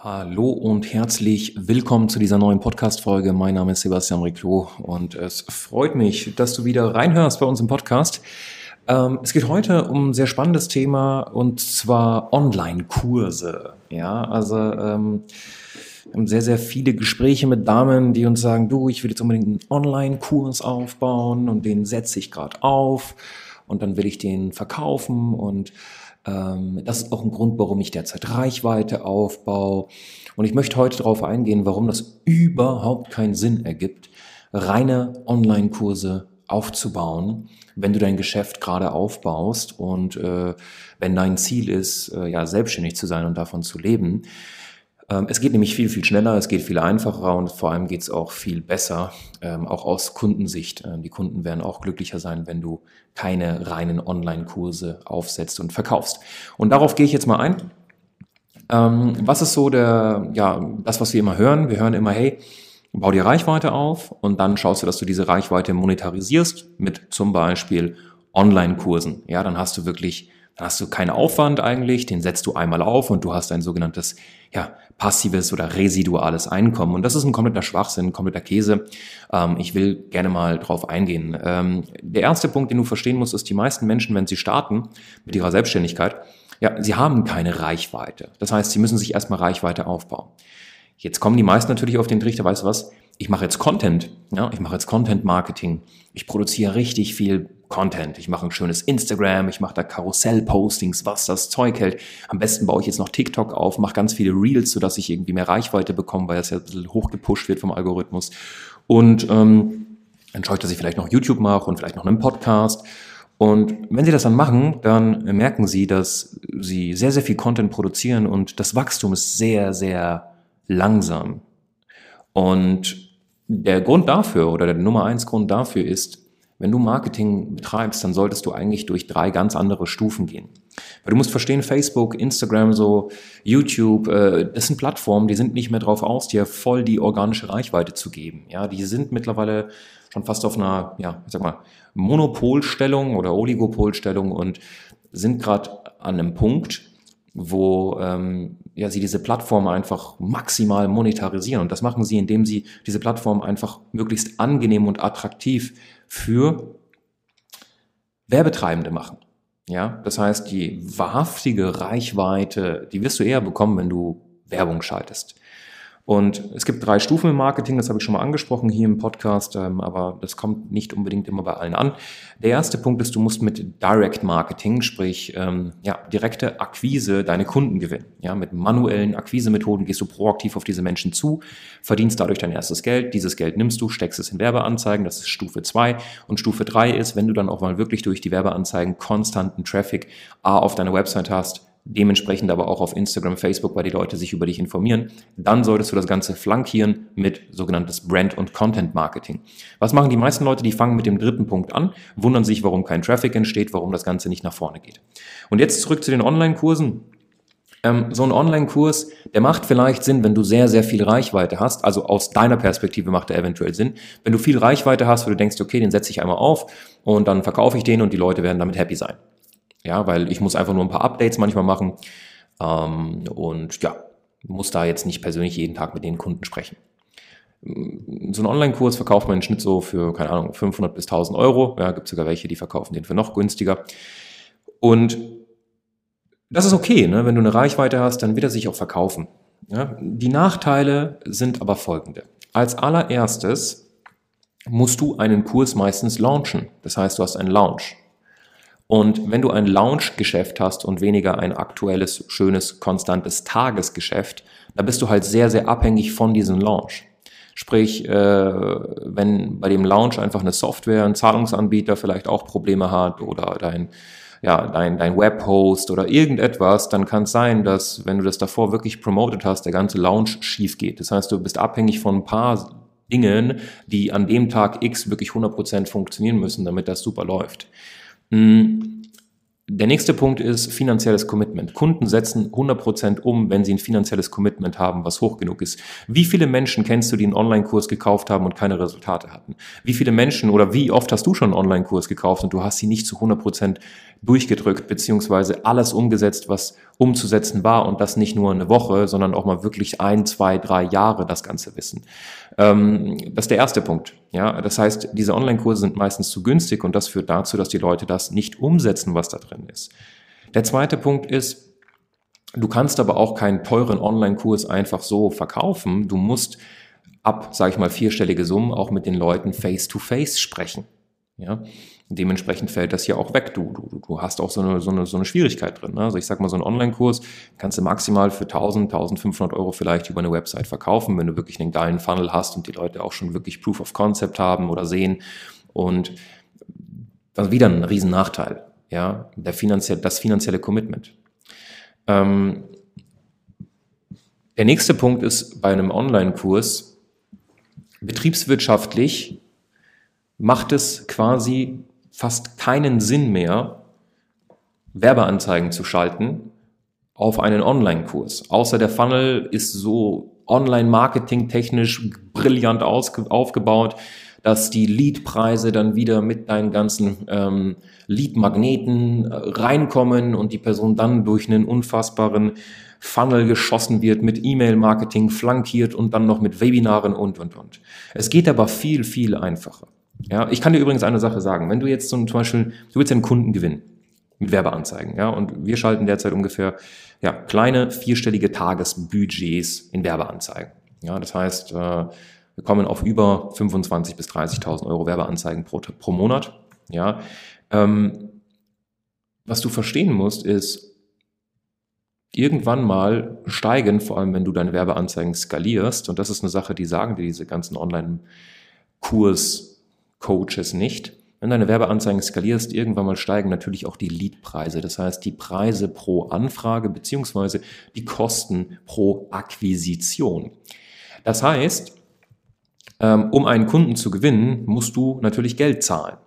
Hallo und herzlich willkommen zu dieser neuen Podcast-Folge. Mein Name ist Sebastian Riclo und es freut mich, dass du wieder reinhörst bei uns im Podcast. Ähm, es geht heute um ein sehr spannendes Thema und zwar Online-Kurse. Ja, also ähm, wir haben sehr, sehr viele Gespräche mit Damen, die uns sagen, du, ich will jetzt unbedingt einen Online-Kurs aufbauen und den setze ich gerade auf und dann will ich den verkaufen und ähm, das ist auch ein Grund, warum ich derzeit Reichweite aufbaue. Und ich möchte heute darauf eingehen, warum das überhaupt keinen Sinn ergibt, reine Online-Kurse aufzubauen, wenn du dein Geschäft gerade aufbaust und äh, wenn dein Ziel ist, äh, ja selbstständig zu sein und davon zu leben. Ähm, es geht nämlich viel, viel schneller, es geht viel einfacher und vor allem geht es auch viel besser, ähm, auch aus Kundensicht. Ähm, die Kunden werden auch glücklicher sein, wenn du keine reinen Online-Kurse aufsetzt und verkaufst. Und darauf gehe ich jetzt mal ein. was ist so der, ja, das, was wir immer hören? Wir hören immer, hey, bau dir Reichweite auf und dann schaust du, dass du diese Reichweite monetarisierst mit zum Beispiel Online-Kursen. Ja, dann hast du wirklich dann hast du keinen Aufwand eigentlich, den setzt du einmal auf und du hast ein sogenanntes ja, passives oder residuales Einkommen. Und das ist ein kompletter Schwachsinn, kompletter Käse. Ähm, ich will gerne mal drauf eingehen. Ähm, der erste Punkt, den du verstehen musst, ist, die meisten Menschen, wenn sie starten mit ihrer Selbstständigkeit, ja, sie haben keine Reichweite. Das heißt, sie müssen sich erstmal Reichweite aufbauen. Jetzt kommen die meisten natürlich auf den Trichter, weißt du was? Ich mache jetzt Content, ja, ich mache jetzt Content Marketing. Ich produziere richtig viel Content. Ich mache ein schönes Instagram, ich mache da Karussell-Postings, was das Zeug hält. Am besten baue ich jetzt noch TikTok auf, mache ganz viele Reels, sodass ich irgendwie mehr Reichweite bekomme, weil es ja ein bisschen hochgepusht wird vom Algorithmus. Und ähm, dann schaue ich, dass ich vielleicht noch YouTube mache und vielleicht noch einen Podcast. Und wenn Sie das dann machen, dann merken Sie, dass Sie sehr, sehr viel Content produzieren und das Wachstum ist sehr, sehr langsam. Und der Grund dafür oder der Nummer eins Grund dafür ist, wenn du Marketing betreibst, dann solltest du eigentlich durch drei ganz andere Stufen gehen. Weil du musst verstehen, Facebook, Instagram, so YouTube, äh, das sind Plattformen, die sind nicht mehr drauf aus, dir voll die organische Reichweite zu geben. Ja, die sind mittlerweile schon fast auf einer, ja, ich sag mal, Monopolstellung oder Oligopolstellung und sind gerade an einem Punkt, wo ähm, ja, sie diese Plattform einfach maximal monetarisieren. Und das machen sie, indem sie diese Plattform einfach möglichst angenehm und attraktiv für Werbetreibende machen. Ja, das heißt, die wahrhaftige Reichweite, die wirst du eher bekommen, wenn du Werbung schaltest. Und es gibt drei Stufen im Marketing, das habe ich schon mal angesprochen hier im Podcast, ähm, aber das kommt nicht unbedingt immer bei allen an. Der erste Punkt ist, du musst mit Direct Marketing, sprich ähm, ja, direkte Akquise deine Kunden gewinnen. Ja, mit manuellen Akquisemethoden gehst du proaktiv auf diese Menschen zu, verdienst dadurch dein erstes Geld. Dieses Geld nimmst du, steckst es in Werbeanzeigen, das ist Stufe zwei Und Stufe drei ist, wenn du dann auch mal wirklich durch die Werbeanzeigen konstanten Traffic A auf deine Website hast, dementsprechend aber auch auf Instagram, Facebook, weil die Leute sich über dich informieren, dann solltest du das Ganze flankieren mit sogenanntes Brand- und Content-Marketing. Was machen die meisten Leute? Die fangen mit dem dritten Punkt an, wundern sich, warum kein Traffic entsteht, warum das Ganze nicht nach vorne geht. Und jetzt zurück zu den Online-Kursen. Ähm, so ein Online-Kurs, der macht vielleicht Sinn, wenn du sehr, sehr viel Reichweite hast. Also aus deiner Perspektive macht er eventuell Sinn. Wenn du viel Reichweite hast, wo du denkst, okay, den setze ich einmal auf und dann verkaufe ich den und die Leute werden damit happy sein. Ja, weil ich muss einfach nur ein paar Updates manchmal machen. Ähm, und ja, muss da jetzt nicht persönlich jeden Tag mit den Kunden sprechen. So einen Online-Kurs verkauft man im Schnitt so für, keine Ahnung, 500 bis 1000 Euro. Ja, gibt sogar welche, die verkaufen den für noch günstiger. Und das ist okay, ne? wenn du eine Reichweite hast, dann wird er sich auch verkaufen. Ja? Die Nachteile sind aber folgende. Als allererstes musst du einen Kurs meistens launchen. Das heißt, du hast einen Launch. Und wenn du ein Lounge-Geschäft hast und weniger ein aktuelles, schönes, konstantes Tagesgeschäft, dann bist du halt sehr, sehr abhängig von diesem Launch. Sprich, äh, wenn bei dem Launch einfach eine Software, ein Zahlungsanbieter vielleicht auch Probleme hat oder dein, ja, dein, dein Webhost oder irgendetwas, dann kann es sein, dass wenn du das davor wirklich promoted hast, der ganze Launch schief geht. Das heißt, du bist abhängig von ein paar Dingen, die an dem Tag X wirklich 100% funktionieren müssen, damit das super läuft. Hm, der nächste Punkt ist finanzielles Commitment. Kunden setzen 100% um, wenn sie ein finanzielles Commitment haben, was hoch genug ist. Wie viele Menschen kennst du, die einen Online-Kurs gekauft haben und keine Resultate hatten? Wie viele Menschen oder wie oft hast du schon einen Online-Kurs gekauft und du hast sie nicht zu 100% durchgedrückt, beziehungsweise alles umgesetzt, was umzusetzen war und das nicht nur eine Woche, sondern auch mal wirklich ein, zwei, drei Jahre das ganze Wissen. Ähm, das ist der erste Punkt. Ja, das heißt, diese Online-Kurse sind meistens zu günstig und das führt dazu, dass die Leute das nicht umsetzen, was da drin ist. Der zweite Punkt ist, Du kannst aber auch keinen teuren Online-Kurs einfach so verkaufen. Du musst ab, sage ich mal, vierstellige Summen auch mit den Leuten face-to-face -face sprechen. Ja, dementsprechend fällt das hier auch weg. Du, du, du hast auch so eine, so eine, so eine Schwierigkeit drin. Ne? Also ich sag mal, so einen Online-Kurs kannst du maximal für 1000, 1500 Euro vielleicht über eine Website verkaufen, wenn du wirklich einen geilen Funnel hast und die Leute auch schon wirklich Proof of Concept haben oder sehen. Und ist wieder ein riesen Nachteil. Ja, der finanzielle, das finanzielle Commitment. Ähm, der nächste Punkt ist bei einem Online-Kurs, betriebswirtschaftlich macht es quasi fast keinen Sinn mehr, Werbeanzeigen zu schalten auf einen Online-Kurs. Außer der Funnel ist so online-marketing technisch brillant aufgebaut, dass die Lead-Preise dann wieder mit deinen ganzen ähm, Lead-Magneten äh, reinkommen und die Person dann durch einen unfassbaren Funnel geschossen wird, mit E-Mail-Marketing flankiert und dann noch mit Webinaren und, und, und. Es geht aber viel, viel einfacher. Ja, ich kann dir übrigens eine Sache sagen. Wenn du jetzt zum Beispiel, du willst einen Kunden gewinnen mit Werbeanzeigen, ja, und wir schalten derzeit ungefähr ja, kleine vierstellige Tagesbudgets in Werbeanzeigen. Ja, das heißt, äh, wir kommen auf über 25.000 bis 30.000 Euro Werbeanzeigen pro, pro Monat. Ja, ähm, was du verstehen musst, ist, irgendwann mal steigen, vor allem wenn du deine Werbeanzeigen skalierst, und das ist eine Sache, die sagen dir diese ganzen Online-Kurs- Coaches nicht. Wenn deine Werbeanzeigen skalierst, irgendwann mal steigen natürlich auch die Leadpreise. Das heißt, die Preise pro Anfrage beziehungsweise die Kosten pro Akquisition. Das heißt, ähm, um einen Kunden zu gewinnen, musst du natürlich Geld zahlen.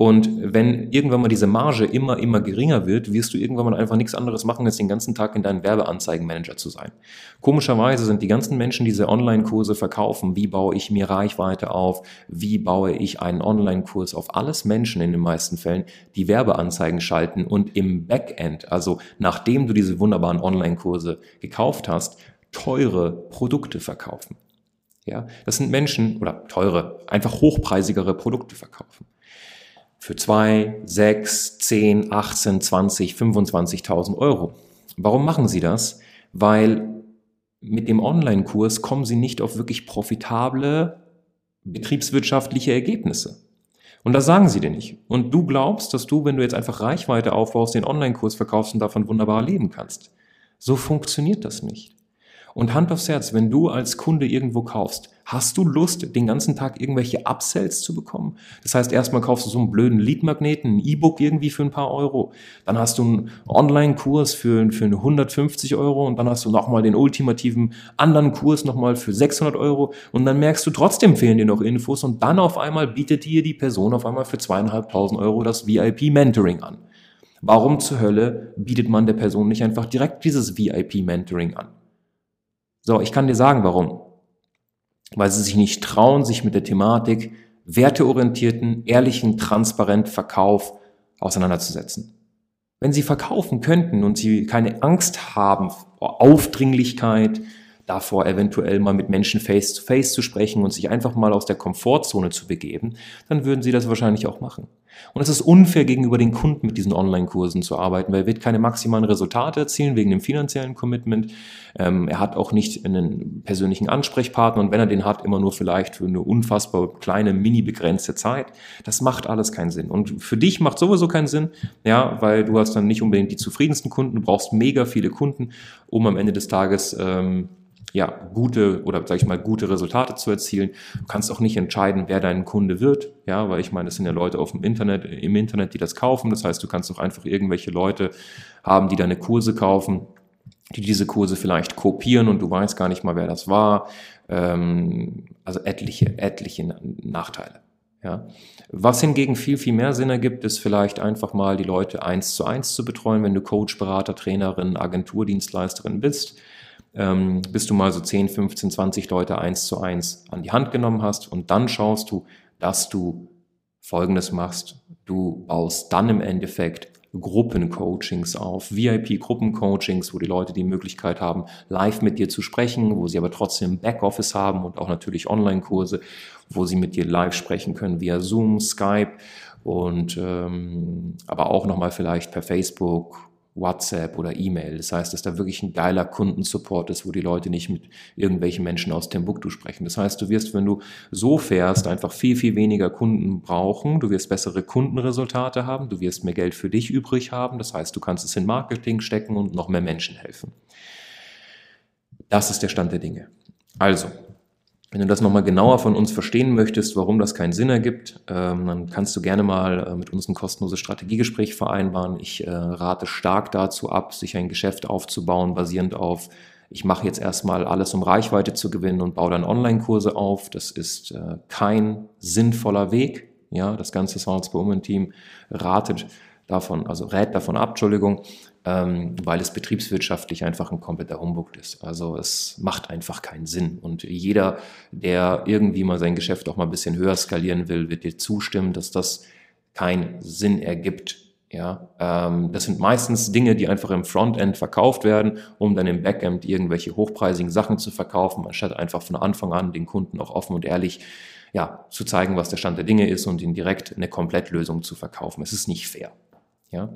Und wenn irgendwann mal diese Marge immer, immer geringer wird, wirst du irgendwann mal einfach nichts anderes machen, als den ganzen Tag in deinem Werbeanzeigenmanager zu sein. Komischerweise sind die ganzen Menschen, die diese Online-Kurse verkaufen, wie baue ich mir Reichweite auf, wie baue ich einen Online-Kurs auf, alles Menschen in den meisten Fällen, die Werbeanzeigen schalten und im Backend, also nachdem du diese wunderbaren Online-Kurse gekauft hast, teure Produkte verkaufen. Ja, das sind Menschen oder teure, einfach hochpreisigere Produkte verkaufen für zwei, sechs, zehn, 18, 20, 25.000 Euro. Warum machen Sie das? Weil mit dem Online-Kurs kommen Sie nicht auf wirklich profitable betriebswirtschaftliche Ergebnisse. Und das sagen sie dir nicht. Und du glaubst, dass du, wenn du jetzt einfach Reichweite aufbaust, den Online-Kurs verkaufst und davon wunderbar leben kannst. So funktioniert das nicht. Und Hand aufs Herz, wenn du als Kunde irgendwo kaufst, hast du Lust, den ganzen Tag irgendwelche Upsells zu bekommen? Das heißt, erstmal kaufst du so einen blöden Leadmagneten, ein E-Book irgendwie für ein paar Euro. Dann hast du einen Online-Kurs für, für 150 Euro und dann hast du nochmal den ultimativen anderen Kurs nochmal für 600 Euro und dann merkst du, trotzdem fehlen dir noch Infos und dann auf einmal bietet dir die Person auf einmal für zweieinhalbtausend Euro das VIP-Mentoring an. Warum zur Hölle bietet man der Person nicht einfach direkt dieses VIP-Mentoring an? So, ich kann dir sagen, warum. Weil sie sich nicht trauen, sich mit der Thematik werteorientierten, ehrlichen, transparent Verkauf auseinanderzusetzen. Wenn sie verkaufen könnten und sie keine Angst haben vor Aufdringlichkeit, davor eventuell mal mit Menschen face to face zu sprechen und sich einfach mal aus der Komfortzone zu begeben, dann würden sie das wahrscheinlich auch machen. Und es ist unfair gegenüber den Kunden mit diesen Online-Kursen zu arbeiten, weil er wird keine maximalen Resultate erzielen wegen dem finanziellen Commitment. Ähm, er hat auch nicht einen persönlichen Ansprechpartner und wenn er den hat, immer nur vielleicht für eine unfassbar kleine, mini begrenzte Zeit. Das macht alles keinen Sinn. Und für dich macht sowieso keinen Sinn, ja, weil du hast dann nicht unbedingt die zufriedensten Kunden, du brauchst mega viele Kunden, um am Ende des Tages ähm, ja, gute oder sag ich mal gute Resultate zu erzielen. Du kannst auch nicht entscheiden, wer dein Kunde wird, ja, weil ich meine, es sind ja Leute auf dem Internet, im Internet, die das kaufen. Das heißt, du kannst auch einfach irgendwelche Leute haben, die deine Kurse kaufen die diese Kurse vielleicht kopieren und du weißt gar nicht mal, wer das war. Ähm, also etliche, etliche Nachteile. Ja. Was hingegen viel, viel mehr Sinn ergibt, ist vielleicht einfach mal die Leute eins zu eins zu betreuen, wenn du Coach, Berater, Trainerin, Agenturdienstleisterin bist. Ähm, bis du mal so 10, 15, 20 Leute eins zu eins an die Hand genommen hast und dann schaust du, dass du Folgendes machst. Du baust dann im Endeffekt Gruppencoachings auf, VIP-Gruppencoachings, wo die Leute die Möglichkeit haben, live mit dir zu sprechen, wo sie aber trotzdem Backoffice haben und auch natürlich Online-Kurse, wo sie mit dir live sprechen können via Zoom, Skype und ähm, aber auch nochmal vielleicht per Facebook WhatsApp oder E-Mail. Das heißt, dass da wirklich ein geiler Kundensupport ist, wo die Leute nicht mit irgendwelchen Menschen aus Timbuktu sprechen. Das heißt, du wirst, wenn du so fährst, einfach viel, viel weniger Kunden brauchen. Du wirst bessere Kundenresultate haben. Du wirst mehr Geld für dich übrig haben. Das heißt, du kannst es in Marketing stecken und noch mehr Menschen helfen. Das ist der Stand der Dinge. Also, wenn du das nochmal genauer von uns verstehen möchtest, warum das keinen Sinn ergibt, ähm, dann kannst du gerne mal äh, mit uns ein kostenloses Strategiegespräch vereinbaren. Ich äh, rate stark dazu ab, sich ein Geschäft aufzubauen, basierend auf, ich mache jetzt erstmal alles, um Reichweite zu gewinnen und baue dann Online-Kurse auf. Das ist äh, kein sinnvoller Weg. Ja, das ganze Sounds Women Team ratet davon, also rät davon ab, Entschuldigung, ähm, weil es betriebswirtschaftlich einfach ein kompletter Humbug ist. Also es macht einfach keinen Sinn. Und jeder, der irgendwie mal sein Geschäft auch mal ein bisschen höher skalieren will, wird dir zustimmen, dass das keinen Sinn ergibt. Ja, ähm, das sind meistens Dinge, die einfach im Frontend verkauft werden, um dann im Backend irgendwelche hochpreisigen Sachen zu verkaufen, anstatt einfach von Anfang an den Kunden auch offen und ehrlich ja, zu zeigen, was der Stand der Dinge ist und ihnen direkt eine Komplettlösung zu verkaufen. Es ist nicht fair. Ja,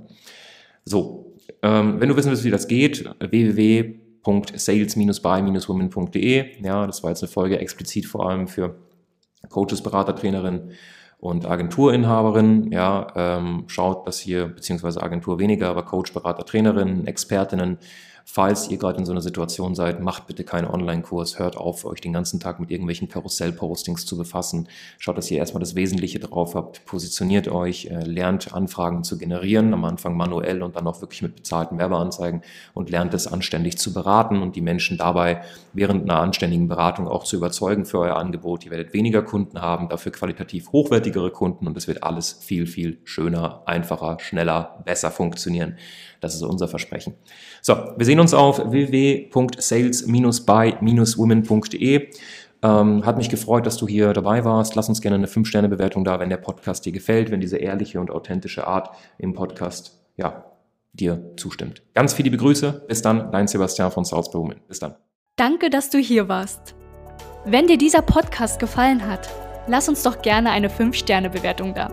so, ähm, wenn du wissen willst, wie das geht, www.sales-by-women.de. Ja, das war jetzt eine Folge explizit vor allem für Coaches, Berater, Trainerinnen und Agenturinhaberinnen. Ja, ähm, schaut, dass hier, beziehungsweise Agentur weniger, aber Coach, Berater, Trainerinnen, Expertinnen, Falls ihr gerade in so einer Situation seid, macht bitte keinen Online-Kurs, hört auf, euch den ganzen Tag mit irgendwelchen Karussell-Postings zu befassen. Schaut, dass ihr erstmal das Wesentliche drauf habt, positioniert euch, äh, lernt Anfragen zu generieren, am Anfang manuell und dann auch wirklich mit bezahlten Werbeanzeigen und lernt es anständig zu beraten und die Menschen dabei während einer anständigen Beratung auch zu überzeugen für euer Angebot. Ihr werdet weniger Kunden haben, dafür qualitativ hochwertigere Kunden und es wird alles viel, viel schöner, einfacher, schneller, besser funktionieren. Das ist unser Versprechen. So, wir sehen uns auf www.sales-by-women.de. Ähm, hat mich gefreut, dass du hier dabei warst. Lass uns gerne eine 5-Sterne-Bewertung da, wenn der Podcast dir gefällt, wenn diese ehrliche und authentische Art im Podcast, ja, dir zustimmt. Ganz viele Grüße. Bis dann, dein Sebastian von Salzburg Women. Bis dann. Danke, dass du hier warst. Wenn dir dieser Podcast gefallen hat, lass uns doch gerne eine 5-Sterne-Bewertung da.